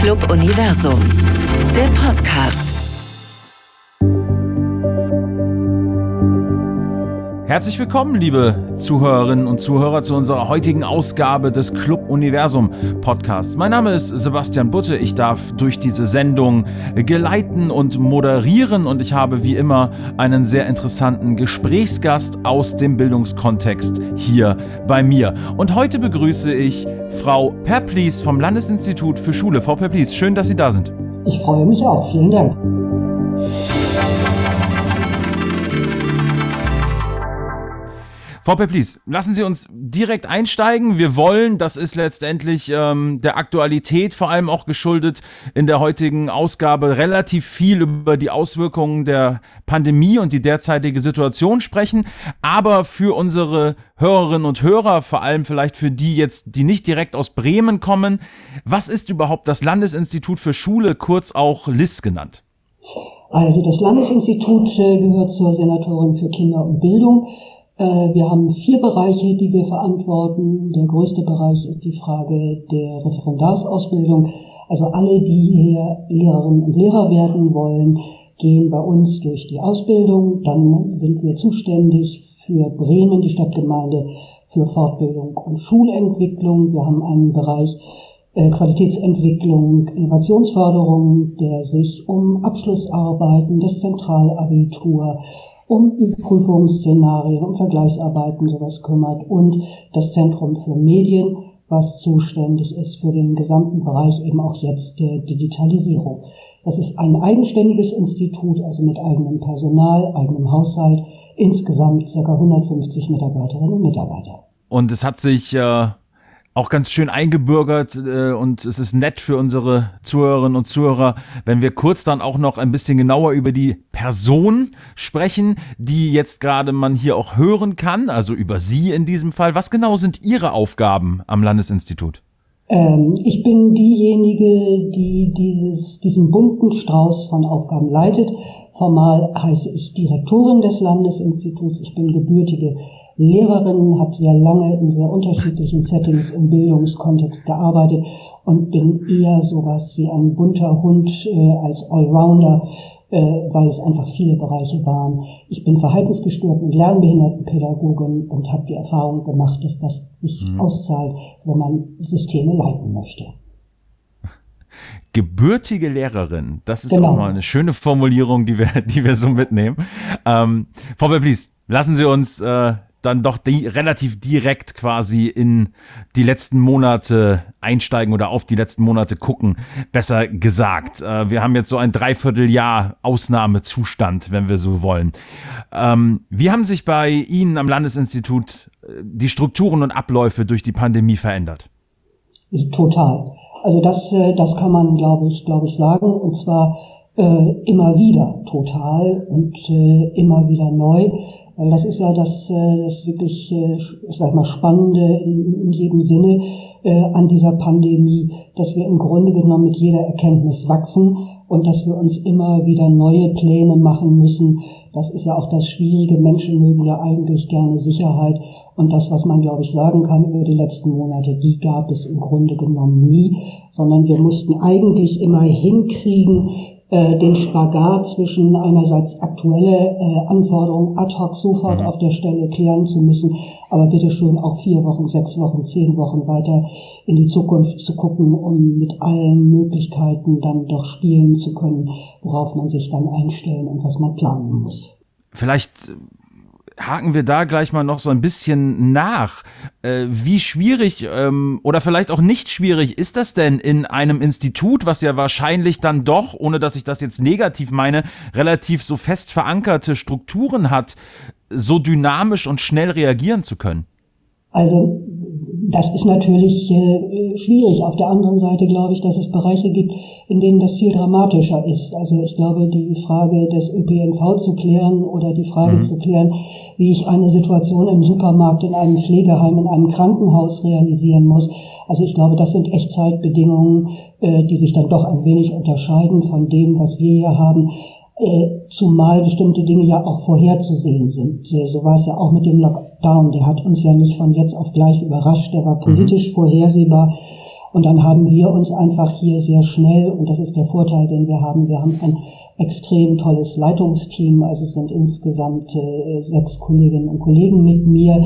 Club Universum, der Podcast. Herzlich willkommen, liebe Zuhörerinnen und Zuhörer, zu unserer heutigen Ausgabe des Club Universum Podcasts. Mein Name ist Sebastian Butte. Ich darf durch diese Sendung geleiten und moderieren und ich habe wie immer einen sehr interessanten Gesprächsgast aus dem Bildungskontext hier bei mir. Und heute begrüße ich Frau Perplis vom Landesinstitut für Schule. Frau Perplis, schön, dass Sie da sind. Ich freue mich auch. Vielen Dank. Frau Peplis, lassen Sie uns direkt einsteigen. Wir wollen, das ist letztendlich ähm, der Aktualität vor allem auch geschuldet, in der heutigen Ausgabe relativ viel über die Auswirkungen der Pandemie und die derzeitige Situation sprechen. Aber für unsere Hörerinnen und Hörer, vor allem vielleicht für die jetzt, die nicht direkt aus Bremen kommen, was ist überhaupt das Landesinstitut für Schule, kurz auch LIS genannt? Also das Landesinstitut äh, gehört zur Senatorin für Kinder und Bildung. Äh, wir haben vier Bereiche, die wir verantworten. Der größte Bereich ist die Frage der Referendarsausbildung. Also alle, die hier Lehrerinnen und Lehrer werden wollen, gehen bei uns durch die Ausbildung. Dann sind wir zuständig für Bremen, die Stadtgemeinde, für Fortbildung und Schulentwicklung. Wir haben einen Bereich äh, Qualitätsentwicklung, Innovationsförderung, der sich um Abschlussarbeiten, das Zentralabitur, um Prüfungsszenarien, um Vergleichsarbeiten sowas kümmert und das Zentrum für Medien, was zuständig ist für den gesamten Bereich eben auch jetzt der Digitalisierung. Das ist ein eigenständiges Institut, also mit eigenem Personal, eigenem Haushalt, insgesamt ca. 150 Mitarbeiterinnen und Mitarbeiter. Und es hat sich äh, auch ganz schön eingebürgert äh, und es ist nett für unsere Zuhörerinnen und Zuhörer, wenn wir kurz dann auch noch ein bisschen genauer über die Person sprechen, die jetzt gerade man hier auch hören kann, also über Sie in diesem Fall. Was genau sind Ihre Aufgaben am Landesinstitut? Ähm, ich bin diejenige, die dieses, diesen bunten Strauß von Aufgaben leitet. Formal heiße ich Direktorin des Landesinstituts. Ich bin gebürtige Lehrerin, habe sehr lange in sehr unterschiedlichen Settings im Bildungskontext gearbeitet und bin eher sowas wie ein bunter Hund äh, als Allrounder, äh, weil es einfach viele Bereiche waren. Ich bin verhaltensgestört und Lernbehindertenpädagogin und habe die Erfahrung gemacht, dass das sich mhm. auszahlt, wenn man Systeme leiten möchte gebürtige Lehrerin. Das ist genau. auch mal eine schöne Formulierung, die wir, die wir so mitnehmen. Ähm, Frau Please, lassen Sie uns äh, dann doch die, relativ direkt quasi in die letzten Monate einsteigen oder auf die letzten Monate gucken, besser gesagt. Äh, wir haben jetzt so ein Dreivierteljahr Ausnahmezustand, wenn wir so wollen. Ähm, wie haben sich bei Ihnen am Landesinstitut äh, die Strukturen und Abläufe durch die Pandemie verändert? Total. Also das, äh, das kann man, glaube ich, glaube ich, sagen. Und zwar äh, immer wieder total und äh, immer wieder neu. Weil das ist ja das, äh, das wirklich, äh, sag mal, Spannende in, in jedem Sinne äh, an dieser Pandemie, dass wir im Grunde genommen mit jeder Erkenntnis wachsen und dass wir uns immer wieder neue Pläne machen müssen. Das ist ja auch das Schwierige. Menschen mögen ja eigentlich gerne Sicherheit. Und das, was man, glaube ich, sagen kann über die letzten Monate, die gab es im Grunde genommen nie, sondern wir mussten eigentlich immer hinkriegen, äh, den Spagat zwischen einerseits aktuelle äh, Anforderungen ad hoc sofort mhm. auf der Stelle klären zu müssen, aber bitte schon auch vier Wochen, sechs Wochen, zehn Wochen weiter in die Zukunft zu gucken, um mit allen Möglichkeiten dann doch spielen zu können, worauf man sich dann einstellen und was man planen muss. Vielleicht haken wir da gleich mal noch so ein bisschen nach. Äh, wie schwierig ähm, oder vielleicht auch nicht schwierig ist das denn in einem Institut, was ja wahrscheinlich dann doch, ohne dass ich das jetzt negativ meine, relativ so fest verankerte Strukturen hat, so dynamisch und schnell reagieren zu können? Also das ist natürlich äh, schwierig. Auf der anderen Seite glaube ich, dass es Bereiche gibt, in denen das viel dramatischer ist. Also ich glaube, die Frage des ÖPNV zu klären oder die Frage mhm. zu klären, wie ich eine Situation im Supermarkt, in einem Pflegeheim, in einem Krankenhaus realisieren muss. Also ich glaube, das sind Echtzeitbedingungen, äh, die sich dann doch ein wenig unterscheiden von dem, was wir hier haben. Äh, zumal bestimmte Dinge ja auch vorherzusehen sind. So war es ja auch mit dem Lockdown. Der hat uns ja nicht von jetzt auf gleich überrascht, der war politisch mhm. vorhersehbar. Und dann haben wir uns einfach hier sehr schnell, und das ist der Vorteil, den wir haben, wir haben ein extrem tolles Leitungsteam, also es sind insgesamt äh, sechs Kolleginnen und Kollegen mit mir.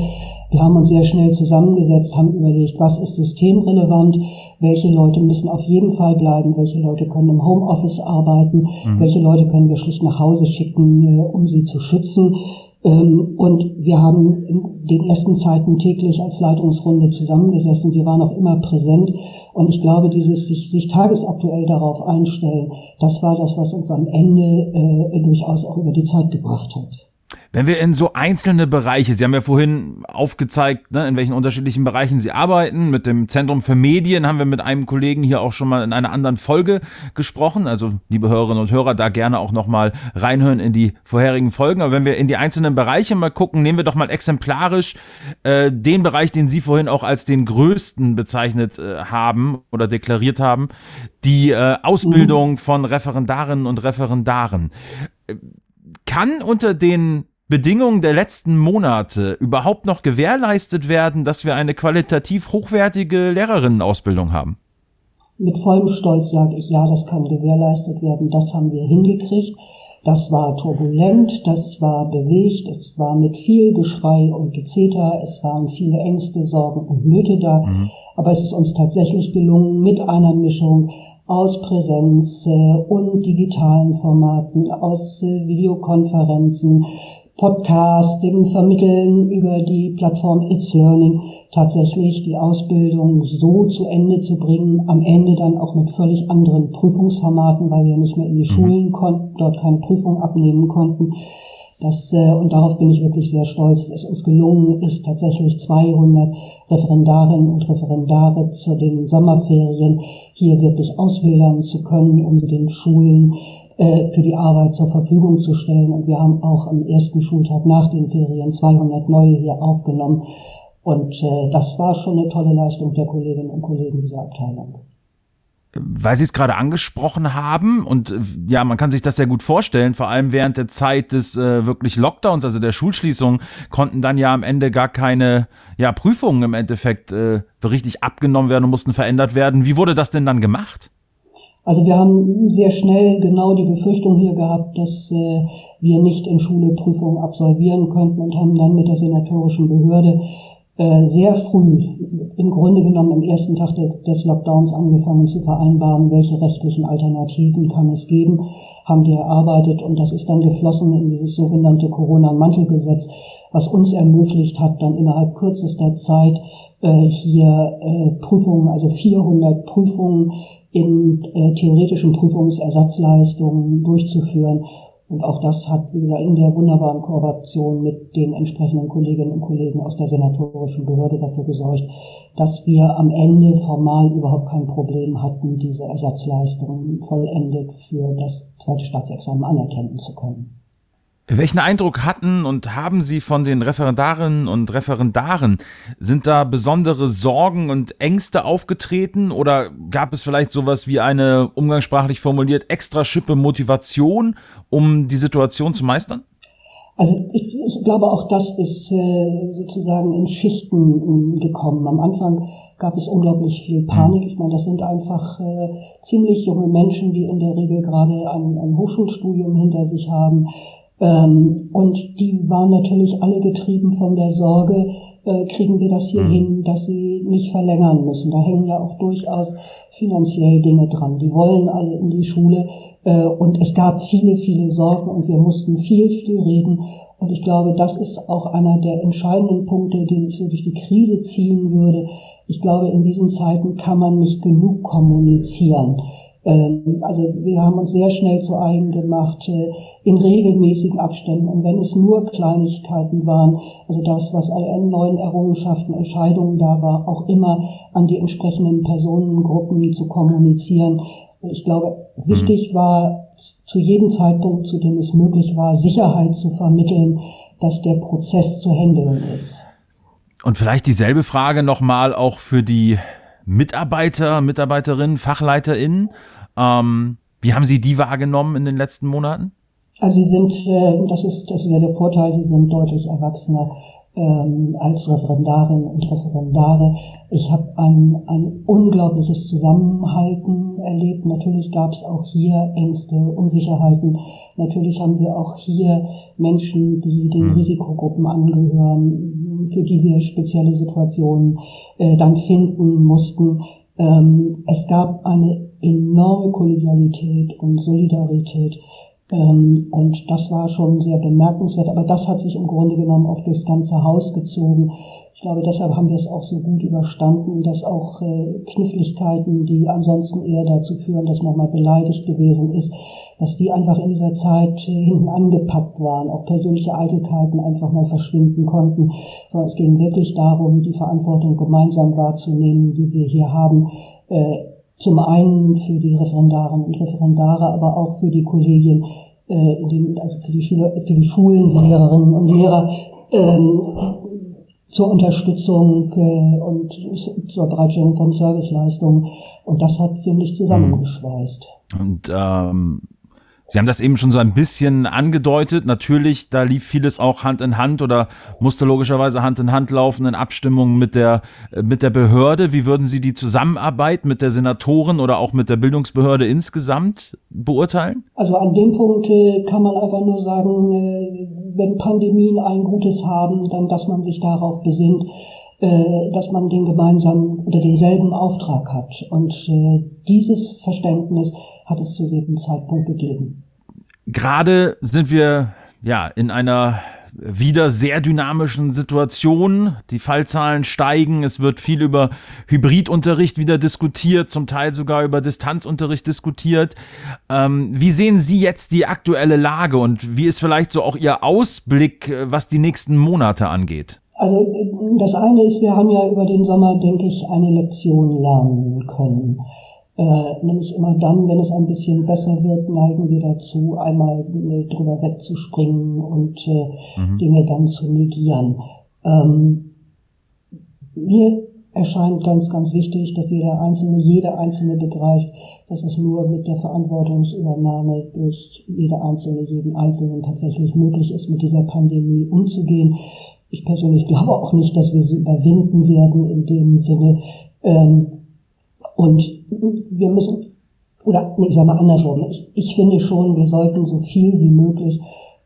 Wir haben uns sehr schnell zusammengesetzt, haben überlegt, was ist systemrelevant, welche Leute müssen auf jeden Fall bleiben, welche Leute können im Homeoffice arbeiten, mhm. welche Leute können wir schlicht nach Hause schicken, äh, um sie zu schützen. Ähm, und wir haben in den ersten Zeiten täglich als Leitungsrunde zusammengesessen. Wir waren auch immer präsent. Und ich glaube, dieses sich, sich tagesaktuell darauf einstellen, das war das, was uns am Ende äh, durchaus auch über die Zeit gebracht hat. Wenn wir in so einzelne Bereiche, Sie haben ja vorhin aufgezeigt, ne, in welchen unterschiedlichen Bereichen Sie arbeiten. Mit dem Zentrum für Medien haben wir mit einem Kollegen hier auch schon mal in einer anderen Folge gesprochen. Also, liebe Hörerinnen und Hörer, da gerne auch nochmal reinhören in die vorherigen Folgen. Aber wenn wir in die einzelnen Bereiche mal gucken, nehmen wir doch mal exemplarisch äh, den Bereich, den Sie vorhin auch als den größten bezeichnet äh, haben oder deklariert haben, die äh, Ausbildung von Referendarinnen und Referendaren. Äh, kann unter den Bedingungen der letzten Monate überhaupt noch gewährleistet werden, dass wir eine qualitativ hochwertige Lehrerinnenausbildung haben? Mit vollem Stolz sage ich, ja, das kann gewährleistet werden. Das haben wir hingekriegt. Das war turbulent, das war bewegt, es war mit viel Geschrei und Gezeter, es waren viele Ängste, Sorgen und Nöte da. Mhm. Aber es ist uns tatsächlich gelungen, mit einer Mischung aus Präsenz äh, und digitalen Formaten, aus äh, Videokonferenzen, Podcast, dem Vermitteln über die Plattform It's Learning tatsächlich die Ausbildung so zu Ende zu bringen, am Ende dann auch mit völlig anderen Prüfungsformaten, weil wir nicht mehr in die mhm. Schulen konnten, dort keine Prüfung abnehmen konnten. Das, äh, und darauf bin ich wirklich sehr stolz, dass es uns gelungen ist, tatsächlich 200 Referendarinnen und Referendare zu den Sommerferien hier wirklich ausbildern zu können, um sie den Schulen für die Arbeit zur Verfügung zu stellen. Und wir haben auch am ersten Schultag nach den Ferien 200 neue hier aufgenommen. Und äh, das war schon eine tolle Leistung der Kolleginnen und Kollegen dieser Abteilung weil Sie es gerade angesprochen haben und äh, ja, man kann sich das sehr gut vorstellen, vor allem während der Zeit des äh, wirklich Lockdowns, also der Schulschließung, konnten dann ja am Ende gar keine ja, Prüfungen im Endeffekt äh, richtig abgenommen werden und mussten verändert werden. Wie wurde das denn dann gemacht? Also wir haben sehr schnell genau die Befürchtung hier gehabt, dass äh, wir nicht in Schule Prüfungen absolvieren könnten und haben dann mit der senatorischen Behörde äh, sehr früh, im Grunde genommen am ersten Tag des Lockdowns angefangen zu vereinbaren, welche rechtlichen Alternativen kann es geben, haben die erarbeitet und das ist dann geflossen in dieses sogenannte Corona-Mantelgesetz, was uns ermöglicht hat, dann innerhalb kürzester Zeit äh, hier äh, Prüfungen, also 400 Prüfungen in äh, theoretischen Prüfungsersatzleistungen durchzuführen. Und auch das hat wieder in der wunderbaren Kooperation mit den entsprechenden Kolleginnen und Kollegen aus der senatorischen Behörde dafür gesorgt, dass wir am Ende formal überhaupt kein Problem hatten, diese Ersatzleistungen vollendet für das zweite Staatsexamen anerkennen zu können. Welchen Eindruck hatten und haben Sie von den Referendarinnen und Referendaren? Sind da besondere Sorgen und Ängste aufgetreten oder gab es vielleicht sowas wie eine, umgangssprachlich formuliert, extra Schippe Motivation, um die Situation zu meistern? Also ich, ich glaube, auch das ist äh, sozusagen in Schichten äh, gekommen. Am Anfang gab es unglaublich viel Panik. Ich meine, das sind einfach äh, ziemlich junge Menschen, die in der Regel gerade ein, ein Hochschulstudium hinter sich haben ähm, und die waren natürlich alle getrieben von der Sorge, äh, kriegen wir das hier mhm. hin, dass sie nicht verlängern müssen. Da hängen ja auch durchaus finanziell Dinge dran. Die wollen alle in die Schule äh, und es gab viele, viele Sorgen und wir mussten viel, viel reden. Und ich glaube, das ist auch einer der entscheidenden Punkte, den ich so durch die Krise ziehen würde. Ich glaube, in diesen Zeiten kann man nicht genug kommunizieren. Ähm, also wir haben uns sehr schnell zu eigen gemacht äh, in regelmäßigen Abständen. Und wenn es nur Kleinigkeiten waren, also das, was an neuen Errungenschaften, Entscheidungen da war, auch immer an die entsprechenden Personengruppen zu kommunizieren. Ich glaube, wichtig mhm. war zu jedem Zeitpunkt, zu dem es möglich war, Sicherheit zu vermitteln, dass der Prozess zu handeln ist. Und vielleicht dieselbe Frage nochmal auch für die Mitarbeiter, Mitarbeiterinnen, FachleiterInnen. Ähm, wie haben Sie die wahrgenommen in den letzten Monaten? Also sie sind, äh, das ist, das ist ja der Vorteil, sie sind deutlich erwachsener. ähm, als Referendarin und Referendare. Ich habe ein, ein unglaubliches Zusammenhalten erlebt. Natürlich gab es auch hier Ängste, Unsicherheiten. Natürlich haben wir auch hier Menschen, die den mhm. Risikogruppen angehören, für die wir spezielle Situationen äh, dann finden mussten. Ähm, es gab eine enorme Kollegialität und Solidarität ähm, und das war schon sehr bemerkenswert. Aber das hat sich im Grunde genommen auch durchs ganze Haus gezogen. Ich glaube, deshalb haben wir es auch so gut überstanden, dass auch äh, Kniffligkeiten, die ansonsten eher dazu führen, dass man mal beleidigt gewesen ist, dass die einfach in dieser Zeit äh, hinten angepackt waren, auch persönliche Eitelkeiten einfach mal verschwinden konnten, sondern es ging wirklich darum, die Verantwortung gemeinsam wahrzunehmen, die wir hier haben, äh, zum einen für die Referendarinnen und Referendare, aber auch für die Kollegien, äh, den, also für die Schüler, für die Schulen, die Lehrerinnen und Lehrer, ähm, zur Unterstützung äh, und zur Bereitstellung von Serviceleistungen. Und das hat ziemlich zusammengeschweißt. Und ähm, Sie haben das eben schon so ein bisschen angedeutet. Natürlich, da lief vieles auch Hand in Hand oder musste logischerweise Hand in Hand laufen in Abstimmung mit der, äh, mit der Behörde. Wie würden Sie die Zusammenarbeit mit der Senatorin oder auch mit der Bildungsbehörde insgesamt beurteilen? Also an dem Punkt äh, kann man einfach nur sagen, äh, wenn Pandemien ein Gutes haben, dann dass man sich darauf besinnt, dass man den gemeinsamen oder denselben Auftrag hat. Und dieses Verständnis hat es zu jedem Zeitpunkt gegeben. Gerade sind wir ja in einer wieder sehr dynamischen Situation. Die Fallzahlen steigen. Es wird viel über Hybridunterricht wieder diskutiert, zum Teil sogar über Distanzunterricht diskutiert. Ähm, wie sehen Sie jetzt die aktuelle Lage und wie ist vielleicht so auch Ihr Ausblick, äh, was die nächsten Monate angeht? Also das eine ist, wir haben ja über den Sommer, denke ich, eine Lektion lernen können. Äh, nämlich immer dann, wenn es ein bisschen besser wird, neigen wir dazu, einmal äh, drüber wegzuspringen und äh, mhm. Dinge dann zu negieren. Ähm, mir erscheint ganz, ganz wichtig, dass jeder Einzelne, jeder Einzelne begreift, dass es nur mit der Verantwortungsübernahme durch jede Einzelne, jeden Einzelnen tatsächlich möglich ist, mit dieser Pandemie umzugehen. Ich persönlich glaube auch nicht, dass wir sie überwinden werden in dem Sinne. Ähm, und wir müssen, oder nee, ich sage mal andersrum, ich, ich finde schon, wir sollten so viel wie möglich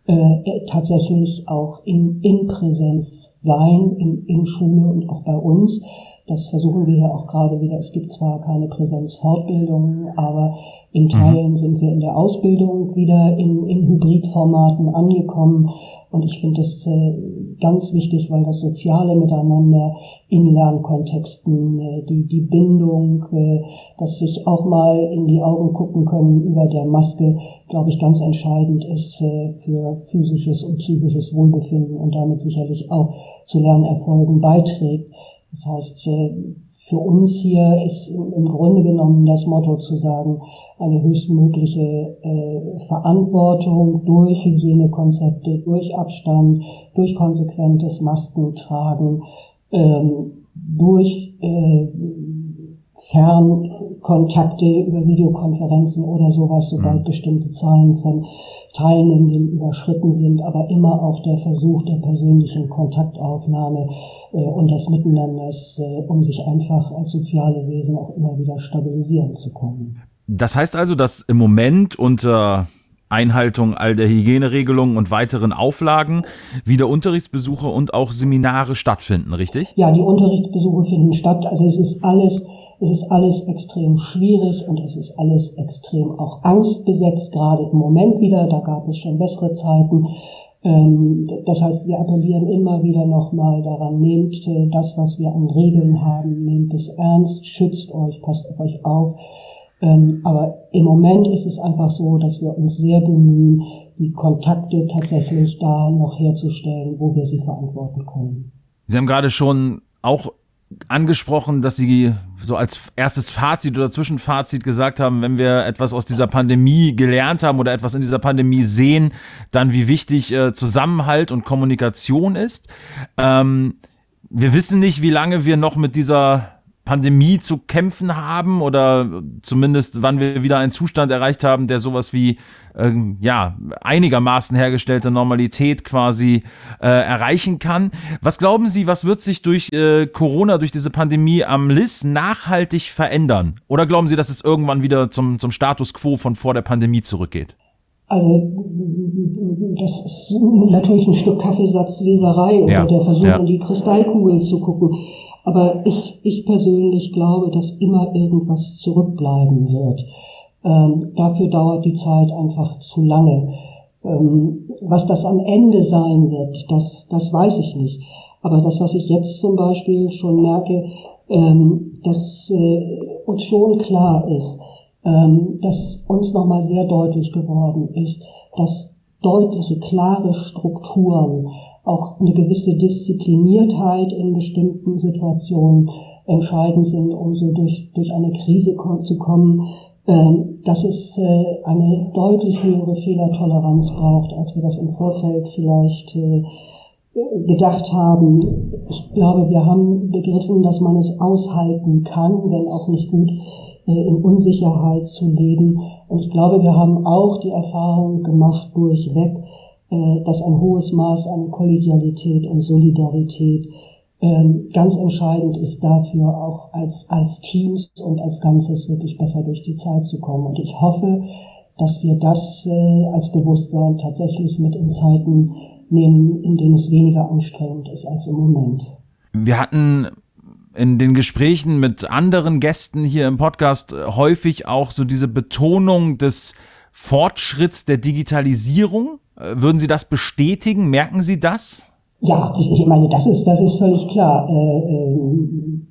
äh, tatsächlich auch in, in Präsenz sein, in, in Schule und auch bei uns. Das versuchen wir ja auch gerade wieder. Es gibt zwar keine Präsenzfortbildungen, aber in mhm. Teilen sind wir in der Ausbildung wieder in, in Hybridformaten angekommen. Und ich finde es äh, ganz wichtig, weil das soziale Miteinander in Lernkontexten, äh, die, die Bindung, äh, dass sich auch mal in die Augen gucken können über der Maske, glaube ich, ganz entscheidend ist äh, für physisches und psychisches Wohlbefinden und damit sicherlich auch zu Lernerfolgen beiträgt. Das heißt, äh, für uns hier ist im Grunde genommen das Motto zu sagen, eine höchstmögliche äh, Verantwortung durch Hygienekonzepte, durch Abstand, durch konsequentes Maskentragen, ähm, durch äh, Fernkontakte über Videokonferenzen oder sowas, sobald mhm. bestimmte Zahlen von Teilnehmenden überschritten sind, aber immer auch der Versuch der persönlichen Kontaktaufnahme äh, und des Miteinanders, äh, um sich einfach als soziale Wesen auch immer wieder stabilisieren zu können. Das heißt also, dass im Moment unter Einhaltung all der Hygieneregelungen und weiteren Auflagen wieder Unterrichtsbesuche und auch Seminare stattfinden, richtig? Ja, die Unterrichtsbesuche finden statt. Also es ist alles es ist alles extrem schwierig und es ist alles extrem auch angstbesetzt, gerade im Moment wieder. Da gab es schon bessere Zeiten. Ähm, das heißt, wir appellieren immer wieder nochmal daran, nehmt äh, das, was wir an Regeln haben, nehmt es ernst, schützt euch, passt auf euch auf. Ähm, aber im Moment ist es einfach so, dass wir uns sehr bemühen, die Kontakte tatsächlich da noch herzustellen, wo wir sie verantworten können. Sie haben gerade schon auch angesprochen, dass Sie so als erstes Fazit oder Zwischenfazit gesagt haben, wenn wir etwas aus dieser Pandemie gelernt haben oder etwas in dieser Pandemie sehen, dann wie wichtig äh, Zusammenhalt und Kommunikation ist. Ähm, wir wissen nicht, wie lange wir noch mit dieser Pandemie zu kämpfen haben oder zumindest wann wir wieder einen Zustand erreicht haben, der sowas wie ähm, ja einigermaßen hergestellte Normalität quasi äh, erreichen kann. Was glauben Sie, was wird sich durch äh, Corona, durch diese Pandemie am LIS nachhaltig verändern? Oder glauben Sie, dass es irgendwann wieder zum, zum Status quo von vor der Pandemie zurückgeht? Also das ist natürlich ein Stück Kaffeesatzleserei oder ja, der Versuch, ja. in die Kristallkugel zu gucken. Aber ich, ich persönlich glaube, dass immer irgendwas zurückbleiben wird. Ähm, dafür dauert die Zeit einfach zu lange. Ähm, was das am Ende sein wird, das, das weiß ich nicht. Aber das, was ich jetzt zum Beispiel schon merke, ähm, dass äh, uns schon klar ist, ähm, dass uns nochmal sehr deutlich geworden ist, dass deutliche, klare Strukturen, auch eine gewisse Diszipliniertheit in bestimmten Situationen entscheidend sind, um so durch, durch eine Krise zu kommen, ähm, dass es äh, eine deutlich höhere Fehlertoleranz braucht, als wir das im Vorfeld vielleicht äh, gedacht haben. Ich glaube, wir haben begriffen, dass man es aushalten kann, wenn auch nicht gut, äh, in Unsicherheit zu leben. Und ich glaube, wir haben auch die Erfahrung gemacht durchweg, äh, dass ein hohes Maß an Kollegialität und Solidarität ähm, ganz entscheidend ist dafür, auch als, als Teams und als Ganzes wirklich besser durch die Zeit zu kommen. Und ich hoffe, dass wir das äh, als Bewusstsein tatsächlich mit in Zeiten nehmen, in denen es weniger anstrengend ist als im Moment. Wir hatten in den Gesprächen mit anderen Gästen hier im Podcast häufig auch so diese Betonung des Fortschritts der Digitalisierung. Äh, würden Sie das bestätigen? Merken Sie das? Ja, ich meine, das ist, das ist völlig klar. Äh, ähm,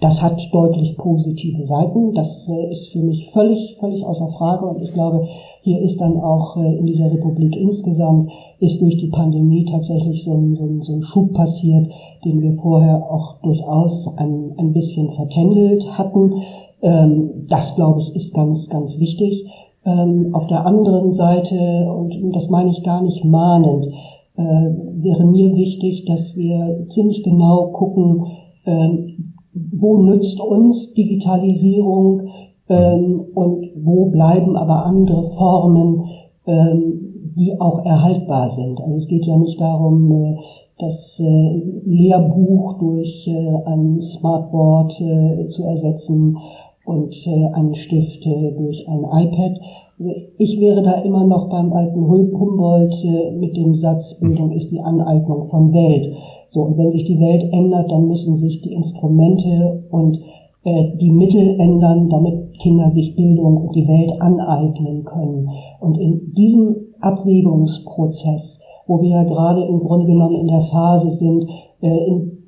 das hat deutlich positive Seiten. Das äh, ist für mich völlig, völlig außer Frage. Und ich glaube, hier ist dann auch in dieser Republik insgesamt, ist durch die Pandemie tatsächlich so ein, so ein, so ein Schub passiert, den wir vorher auch durchaus ein, ein bisschen vertändelt hatten. Ähm, das, glaube ich, ist ganz, ganz wichtig. Ähm, auf der anderen Seite, und das meine ich gar nicht mahnend, äh, wäre mir wichtig, dass wir ziemlich genau gucken, ähm, wo nützt uns Digitalisierung ähm, und wo bleiben aber andere Formen, ähm, die auch erhaltbar sind. Also es geht ja nicht darum, äh, das äh, Lehrbuch durch äh, ein Smartboard äh, zu ersetzen und äh, einen Stift äh, durch ein iPad. Ich wäre da immer noch beim alten Humboldt äh, mit dem Satz, Bildung ist die Aneignung von Welt. So, und wenn sich die Welt ändert, dann müssen sich die Instrumente und äh, die Mittel ändern, damit Kinder sich Bildung und die Welt aneignen können. Und in diesem Abwägungsprozess, wo wir ja gerade im Grunde genommen in der Phase sind, äh, in,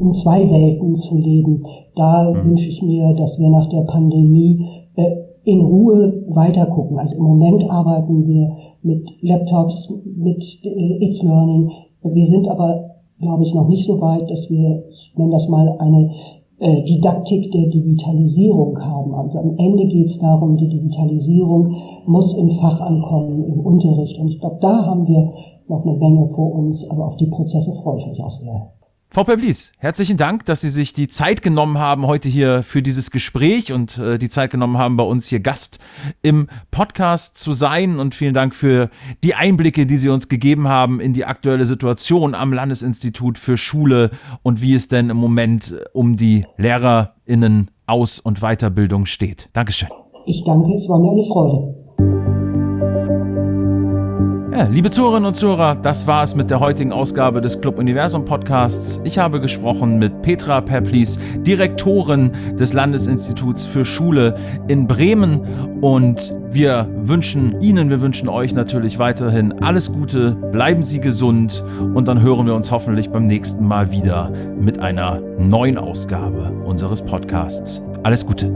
in zwei Welten zu leben, da mhm. wünsche ich mir, dass wir nach der Pandemie äh, in Ruhe weitergucken. Also im Moment arbeiten wir mit Laptops, mit äh, It's Learning. Wir sind aber glaube ich, noch nicht so weit, dass wir, ich nenne das mal, eine äh, Didaktik der Digitalisierung haben. Also am Ende geht es darum, die Digitalisierung muss im Fach ankommen, im Unterricht. Und ich glaube, da haben wir noch eine Menge vor uns, aber auf die Prozesse freue ich mich auch sehr. Frau Peblis, herzlichen Dank, dass Sie sich die Zeit genommen haben heute hier für dieses Gespräch und äh, die Zeit genommen haben, bei uns hier Gast im Podcast zu sein. Und vielen Dank für die Einblicke, die Sie uns gegeben haben in die aktuelle Situation am Landesinstitut für Schule und wie es denn im Moment um die LehrerInnen Aus- und Weiterbildung steht. Dankeschön. Ich danke, es war mir eine Freude. Ja, liebe Zuhörerinnen und Zuhörer, das war es mit der heutigen Ausgabe des Club Universum Podcasts. Ich habe gesprochen mit Petra Peplis, Direktorin des Landesinstituts für Schule in Bremen und wir wünschen Ihnen, wir wünschen euch natürlich weiterhin alles Gute, bleiben Sie gesund und dann hören wir uns hoffentlich beim nächsten Mal wieder mit einer neuen Ausgabe unseres Podcasts. Alles Gute.